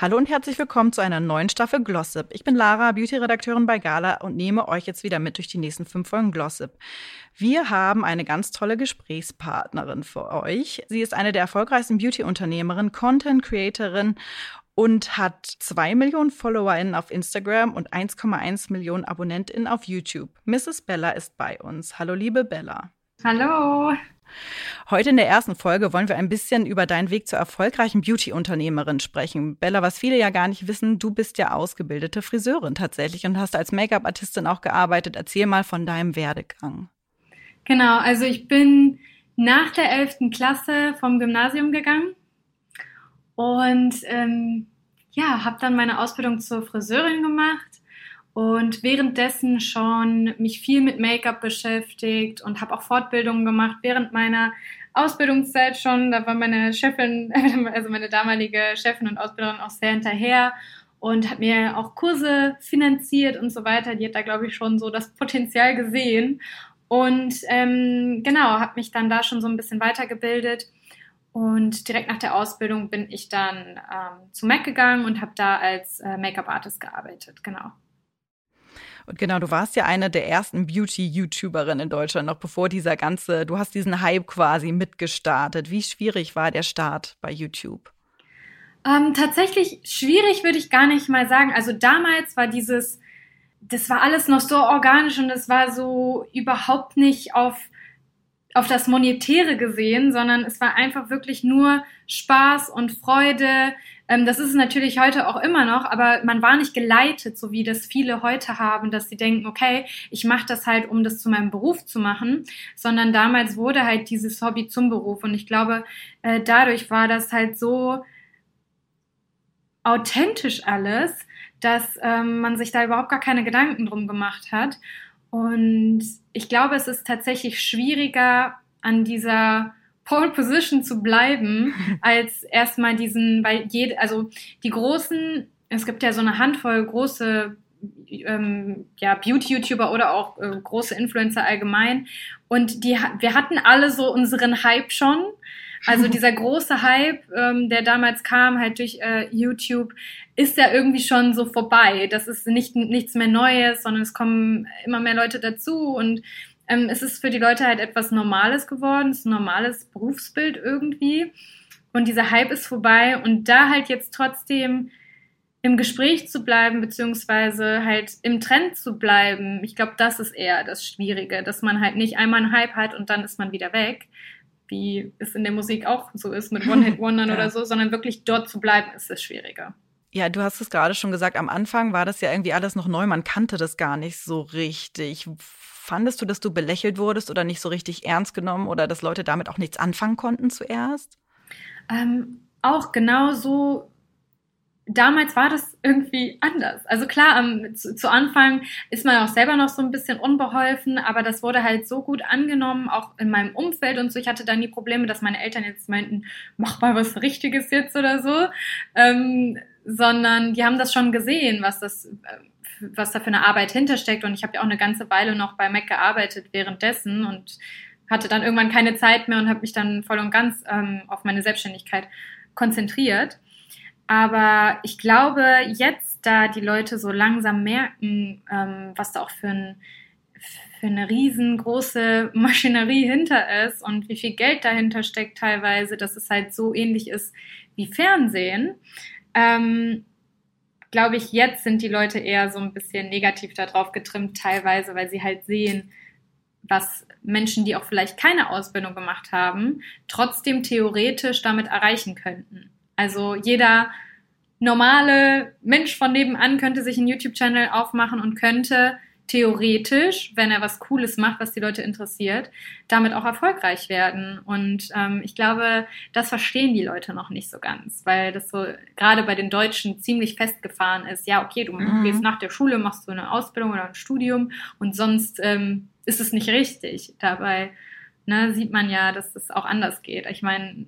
Hallo und herzlich willkommen zu einer neuen Staffel Glossip. Ich bin Lara, Beauty-Redakteurin bei Gala und nehme euch jetzt wieder mit durch die nächsten fünf Folgen Glossip. Wir haben eine ganz tolle Gesprächspartnerin für euch. Sie ist eine der erfolgreichsten Beauty-Unternehmerinnen, Content-Creatorin und hat zwei Millionen FollowerInnen auf Instagram und 1,1 Millionen AbonnentInnen auf YouTube. Mrs. Bella ist bei uns. Hallo, liebe Bella. Hallo. Heute in der ersten Folge wollen wir ein bisschen über deinen Weg zur erfolgreichen Beauty-Unternehmerin sprechen. Bella, was viele ja gar nicht wissen, du bist ja ausgebildete Friseurin tatsächlich und hast als Make-up-Artistin auch gearbeitet. Erzähl mal von deinem Werdegang. Genau, also ich bin nach der 11. Klasse vom Gymnasium gegangen und ähm, ja, habe dann meine Ausbildung zur Friseurin gemacht und währenddessen schon mich viel mit Make-up beschäftigt und habe auch Fortbildungen gemacht während meiner Ausbildungszeit schon. Da war meine Chefin, also meine damalige Chefin und Ausbilderin auch sehr hinterher und hat mir auch Kurse finanziert und so weiter. Die hat da, glaube ich, schon so das Potenzial gesehen. Und ähm, genau, habe mich dann da schon so ein bisschen weitergebildet. Und direkt nach der Ausbildung bin ich dann ähm, zu MAC gegangen und habe da als äh, Make-up-Artist gearbeitet. Genau. Und genau, du warst ja eine der ersten Beauty-YouTuberinnen in Deutschland, noch bevor dieser ganze, du hast diesen Hype quasi mitgestartet. Wie schwierig war der Start bei YouTube? Ähm, tatsächlich schwierig würde ich gar nicht mal sagen. Also damals war dieses, das war alles noch so organisch und es war so überhaupt nicht auf auf das Monetäre gesehen, sondern es war einfach wirklich nur Spaß und Freude. Ähm, das ist es natürlich heute auch immer noch, aber man war nicht geleitet, so wie das viele heute haben, dass sie denken, okay, ich mache das halt, um das zu meinem Beruf zu machen, sondern damals wurde halt dieses Hobby zum Beruf und ich glaube, äh, dadurch war das halt so authentisch alles, dass ähm, man sich da überhaupt gar keine Gedanken drum gemacht hat. Und ich glaube, es ist tatsächlich schwieriger, an dieser Pole Position zu bleiben, als erstmal diesen, weil jede, also die großen, es gibt ja so eine Handvoll große ähm, ja, Beauty-YouTuber oder auch äh, große Influencer allgemein. Und die, wir hatten alle so unseren Hype schon. Also dieser große Hype, ähm, der damals kam, halt durch äh, YouTube, ist ja irgendwie schon so vorbei. Das ist nicht, nichts mehr Neues, sondern es kommen immer mehr Leute dazu und ähm, es ist für die Leute halt etwas Normales geworden, es ist ein normales Berufsbild irgendwie. Und dieser Hype ist vorbei und da halt jetzt trotzdem im Gespräch zu bleiben, beziehungsweise halt im Trend zu bleiben, ich glaube, das ist eher das Schwierige, dass man halt nicht einmal einen Hype hat und dann ist man wieder weg, wie es in der Musik auch so ist mit One-Hit-Wondern ja. oder so, sondern wirklich dort zu bleiben, ist das Schwierige. Ja, du hast es gerade schon gesagt, am Anfang war das ja irgendwie alles noch neu, man kannte das gar nicht so richtig. Fandest du, dass du belächelt wurdest oder nicht so richtig ernst genommen oder dass Leute damit auch nichts anfangen konnten zuerst? Ähm, auch genau so damals war das irgendwie anders. Also klar, um, zu, zu, Anfang ist man auch selber noch so ein bisschen unbeholfen, aber das wurde halt so gut angenommen, auch in meinem Umfeld und so. Ich hatte dann die Probleme, dass meine Eltern jetzt meinten, mach mal was Richtiges jetzt oder so, ähm, sondern die haben das schon gesehen, was das, äh, was da für eine Arbeit hintersteckt. Und ich habe ja auch eine ganze Weile noch bei Mac gearbeitet währenddessen und hatte dann irgendwann keine Zeit mehr und habe mich dann voll und ganz ähm, auf meine Selbstständigkeit konzentriert. Aber ich glaube, jetzt, da die Leute so langsam merken, ähm, was da auch für, ein, für eine riesengroße Maschinerie hinter ist und wie viel Geld dahinter steckt teilweise, dass es halt so ähnlich ist wie Fernsehen, ähm, glaube ich, jetzt sind die Leute eher so ein bisschen negativ darauf getrimmt, teilweise, weil sie halt sehen, was Menschen, die auch vielleicht keine Ausbildung gemacht haben, trotzdem theoretisch damit erreichen könnten. Also jeder normale Mensch von nebenan könnte sich einen YouTube-Channel aufmachen und könnte theoretisch, wenn er was Cooles macht, was die Leute interessiert, damit auch erfolgreich werden. Und ähm, ich glaube, das verstehen die Leute noch nicht so ganz, weil das so gerade bei den Deutschen ziemlich festgefahren ist. Ja, okay, du mhm. gehst nach der Schule, machst du eine Ausbildung oder ein Studium und sonst ähm, ist es nicht richtig. Dabei ne, sieht man ja, dass es auch anders geht. Ich meine,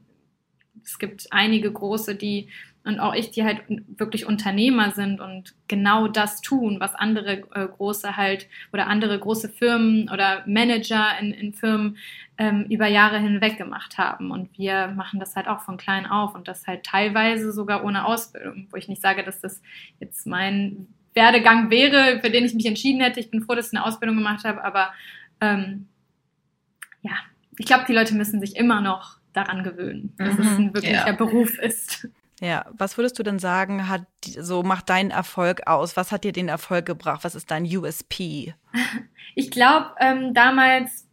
es gibt einige große, die und auch ich, die halt wirklich Unternehmer sind und genau das tun, was andere äh, große halt oder andere große Firmen oder Manager in, in Firmen ähm, über Jahre hinweg gemacht haben. Und wir machen das halt auch von klein auf und das halt teilweise sogar ohne Ausbildung, wo ich nicht sage, dass das jetzt mein Werdegang wäre, für den ich mich entschieden hätte. Ich bin froh, dass ich eine Ausbildung gemacht habe, aber ähm, ja, ich glaube, die Leute müssen sich immer noch daran gewöhnen, dass mhm, es ein wirklicher ja. Beruf ist. Ja, was würdest du denn sagen, hat so macht deinen Erfolg aus? Was hat dir den Erfolg gebracht? Was ist dein USP? Ich glaube, ähm, damals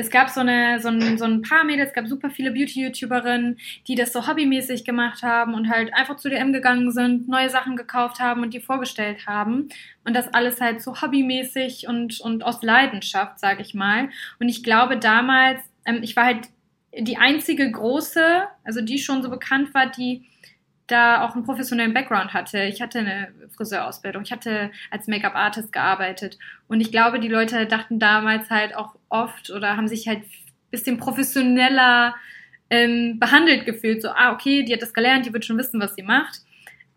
es gab so, eine, so, ein, so ein paar Mädels, es gab super viele Beauty-YouTuberinnen, die das so hobbymäßig gemacht haben und halt einfach zu DM gegangen sind, neue Sachen gekauft haben und die vorgestellt haben. Und das alles halt so hobbymäßig und, und aus Leidenschaft, sag ich mal. Und ich glaube damals, ähm, ich war halt die einzige große, also die schon so bekannt war, die da auch einen professionellen Background hatte. Ich hatte eine Friseurausbildung, ich hatte als Make-up-Artist gearbeitet und ich glaube, die Leute dachten damals halt auch oft oder haben sich halt ein bisschen professioneller ähm, behandelt gefühlt. So, ah, okay, die hat das gelernt, die wird schon wissen, was sie macht.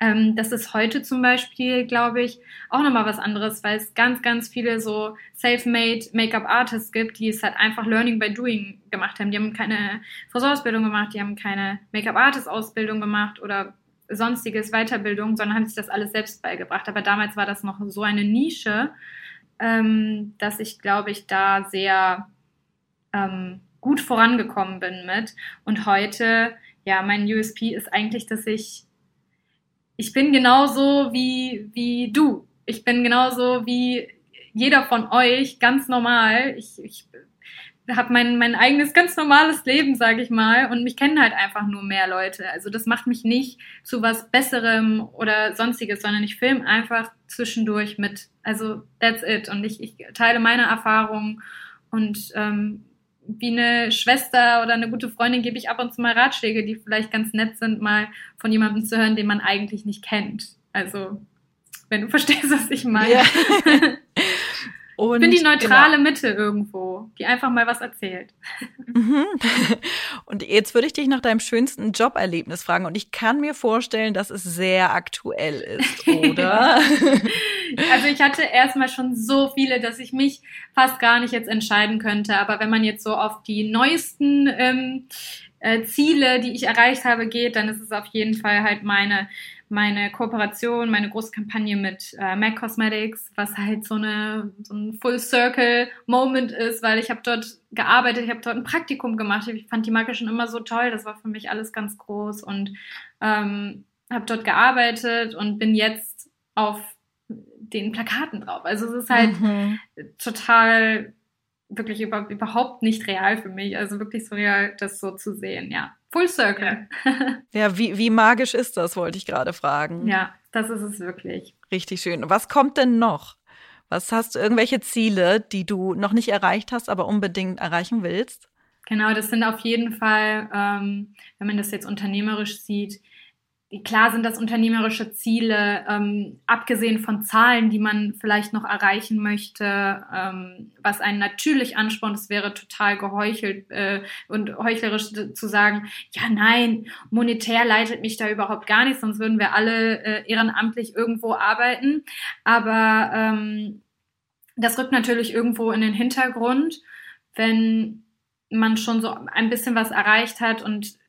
Ähm, das ist heute zum Beispiel, glaube ich, auch nochmal was anderes, weil es ganz, ganz viele so self-made Make-up-Artists gibt, die es halt einfach Learning by Doing gemacht haben. Die haben keine Friseurausbildung gemacht, die haben keine Make-up-Artist-Ausbildung gemacht oder sonstiges Weiterbildung, sondern haben sich das alles selbst beigebracht. Aber damals war das noch so eine Nische, ähm, dass ich, glaube ich, da sehr ähm, gut vorangekommen bin mit. Und heute, ja, mein USP ist eigentlich, dass ich, ich bin genauso wie, wie du. Ich bin genauso wie jeder von euch, ganz normal. Ich, ich habe mein, mein eigenes ganz normales Leben, sage ich mal, und mich kennen halt einfach nur mehr Leute. Also das macht mich nicht zu was Besserem oder sonstiges, sondern ich filme einfach zwischendurch mit. Also that's it. Und ich, ich teile meine Erfahrungen und ähm, wie eine Schwester oder eine gute Freundin gebe ich ab und zu mal Ratschläge, die vielleicht ganz nett sind, mal von jemandem zu hören, den man eigentlich nicht kennt. Also, wenn du verstehst, was ich meine. Ja. Und, ich bin die neutrale genau. Mitte irgendwo, die einfach mal was erzählt. Mhm. Und jetzt würde ich dich nach deinem schönsten Joberlebnis fragen. Und ich kann mir vorstellen, dass es sehr aktuell ist, oder? also ich hatte erstmal schon so viele, dass ich mich fast gar nicht jetzt entscheiden könnte. Aber wenn man jetzt so auf die neuesten ähm, äh, Ziele, die ich erreicht habe, geht, dann ist es auf jeden Fall halt meine meine Kooperation, meine große Kampagne mit äh, MAC Cosmetics, was halt so, eine, so ein Full-Circle-Moment ist, weil ich habe dort gearbeitet, ich habe dort ein Praktikum gemacht. Ich fand die Marke schon immer so toll, das war für mich alles ganz groß und ähm, habe dort gearbeitet und bin jetzt auf den Plakaten drauf. Also es ist halt mhm. total wirklich über, überhaupt nicht real für mich. Also wirklich so real, das so zu sehen, ja. Full Circle. Ja, wie, wie magisch ist das, wollte ich gerade fragen. Ja, das ist es wirklich. Richtig schön. Was kommt denn noch? Was hast du irgendwelche Ziele, die du noch nicht erreicht hast, aber unbedingt erreichen willst? Genau, das sind auf jeden Fall, ähm, wenn man das jetzt unternehmerisch sieht, klar sind das unternehmerische Ziele, ähm, abgesehen von Zahlen, die man vielleicht noch erreichen möchte, ähm, was einen natürlich anspornt, es wäre total geheuchelt äh, und heuchlerisch zu sagen, ja nein, monetär leitet mich da überhaupt gar nicht, sonst würden wir alle äh, ehrenamtlich irgendwo arbeiten. Aber ähm, das rückt natürlich irgendwo in den Hintergrund, wenn man schon so ein bisschen was erreicht hat und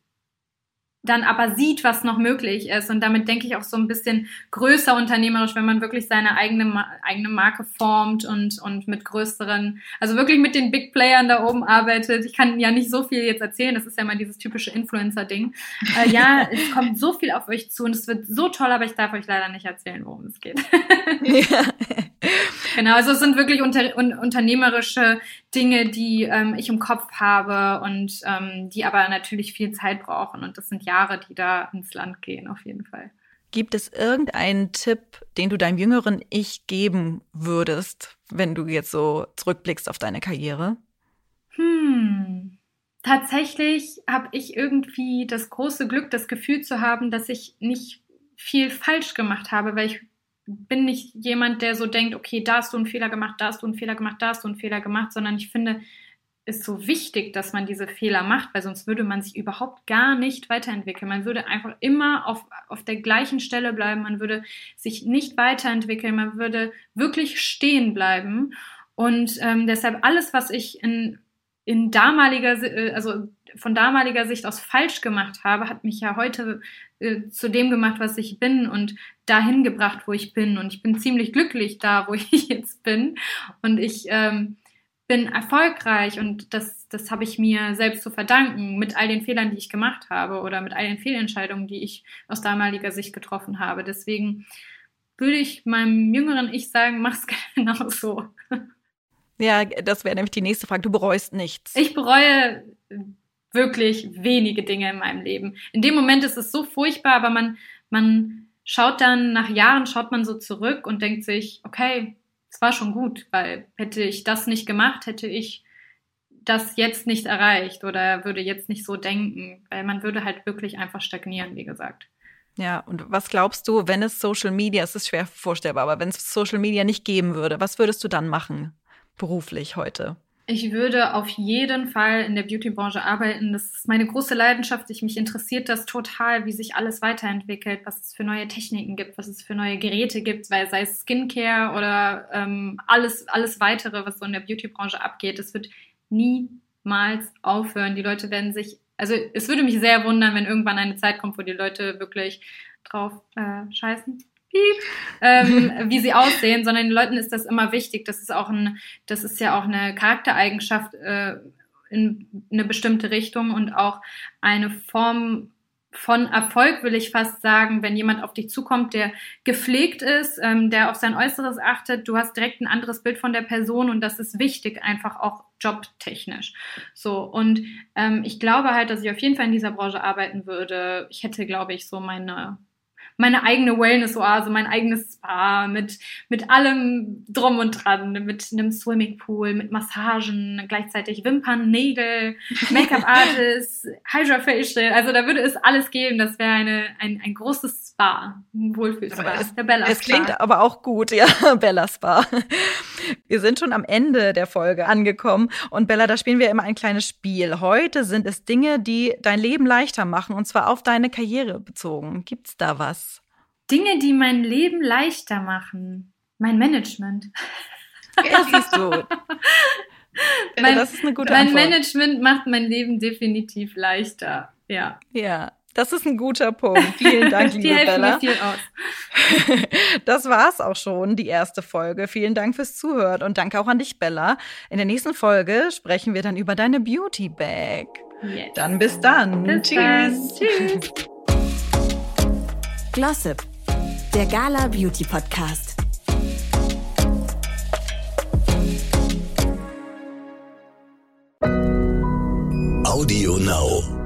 dann aber sieht, was noch möglich ist. Und damit denke ich auch so ein bisschen größer unternehmerisch, wenn man wirklich seine eigene, eigene Marke formt und, und mit größeren, also wirklich mit den Big Playern da oben arbeitet. Ich kann ja nicht so viel jetzt erzählen, das ist ja mal dieses typische Influencer-Ding. Äh, ja, es kommt so viel auf euch zu und es wird so toll, aber ich darf euch leider nicht erzählen, worum es geht. Ja. genau, also es sind wirklich unter, un, unternehmerische Dinge, die ähm, ich im Kopf habe und ähm, die aber natürlich viel Zeit brauchen. Und das sind Jahre, die da ins Land gehen, auf jeden Fall. Gibt es irgendeinen Tipp, den du deinem jüngeren Ich geben würdest, wenn du jetzt so zurückblickst auf deine Karriere? Hm. Tatsächlich habe ich irgendwie das große Glück, das Gefühl zu haben, dass ich nicht viel falsch gemacht habe, weil ich bin nicht jemand, der so denkt, okay, da hast du einen Fehler gemacht, da hast du einen Fehler gemacht, da hast du einen Fehler gemacht, sondern ich finde, ist so wichtig, dass man diese Fehler macht, weil sonst würde man sich überhaupt gar nicht weiterentwickeln. Man würde einfach immer auf, auf der gleichen Stelle bleiben, man würde sich nicht weiterentwickeln, man würde wirklich stehen bleiben. Und ähm, deshalb alles, was ich in, in damaliger, äh, also von damaliger Sicht aus falsch gemacht habe, hat mich ja heute äh, zu dem gemacht, was ich bin und dahin gebracht, wo ich bin. Und ich bin ziemlich glücklich da, wo ich jetzt bin. Und ich ähm, bin erfolgreich und das, das habe ich mir selbst zu verdanken mit all den Fehlern, die ich gemacht habe oder mit all den Fehlentscheidungen, die ich aus damaliger Sicht getroffen habe. Deswegen würde ich meinem jüngeren Ich sagen, mach's genau so. Ja, das wäre nämlich die nächste Frage. Du bereust nichts. Ich bereue wirklich wenige Dinge in meinem Leben. In dem Moment ist es so furchtbar, aber man, man schaut dann, nach Jahren schaut man so zurück und denkt sich, okay, es war schon gut, weil hätte ich das nicht gemacht, hätte ich das jetzt nicht erreicht oder würde jetzt nicht so denken, weil man würde halt wirklich einfach stagnieren, wie gesagt. Ja, und was glaubst du, wenn es Social Media, es ist schwer vorstellbar, aber wenn es Social Media nicht geben würde, was würdest du dann machen, beruflich heute? Ich würde auf jeden Fall in der Beauty-Branche arbeiten. Das ist meine große Leidenschaft. Ich, mich interessiert das total, wie sich alles weiterentwickelt, was es für neue Techniken gibt, was es für neue Geräte gibt, weil sei es Skincare oder ähm, alles, alles weitere, was so in der Beauty-Branche abgeht. Es wird niemals aufhören. Die Leute werden sich, also es würde mich sehr wundern, wenn irgendwann eine Zeit kommt, wo die Leute wirklich drauf äh, scheißen ähm, wie sie aussehen, sondern den Leuten ist das immer wichtig. Das ist auch ein, das ist ja auch eine Charaktereigenschaft äh, in eine bestimmte Richtung und auch eine Form von Erfolg will ich fast sagen, wenn jemand auf dich zukommt, der gepflegt ist, ähm, der auf sein Äußeres achtet, du hast direkt ein anderes Bild von der Person und das ist wichtig, einfach auch jobtechnisch. So und ähm, ich glaube halt, dass ich auf jeden Fall in dieser Branche arbeiten würde. Ich hätte, glaube ich, so meine meine eigene Wellness-Oase, mein eigenes Spa mit, mit allem drum und dran, mit einem Swimmingpool, mit Massagen, gleichzeitig Wimpern, Nägel, Make-up-Artist, Hydra-Facial. Also da würde es alles geben. Das wäre eine, ein, ein großes Spa, ein Wohlfühl-Spa. Es, der Bella es klingt aber auch gut, ja, Bella Spa. Wir sind schon am Ende der Folge angekommen und Bella, da spielen wir immer ein kleines Spiel. Heute sind es Dinge, die dein Leben leichter machen und zwar auf deine Karriere bezogen. Gibt's da was? Dinge, die mein Leben leichter machen. Mein Management. Ja, siehst du. mein, das ist eine gute mein Antwort. Management macht mein Leben definitiv leichter. Ja. Ja, das ist ein guter Punkt. Vielen Dank, liebe Bella. Mir viel aus. Das war's auch schon, die erste Folge. Vielen Dank fürs Zuhören und danke auch an dich, Bella. In der nächsten Folge sprechen wir dann über deine Beauty Bag. Yes. Dann bis dann. Bis Tschüss. Dann. Tschüss. Glossip, der Gala Beauty Podcast. Audio Now.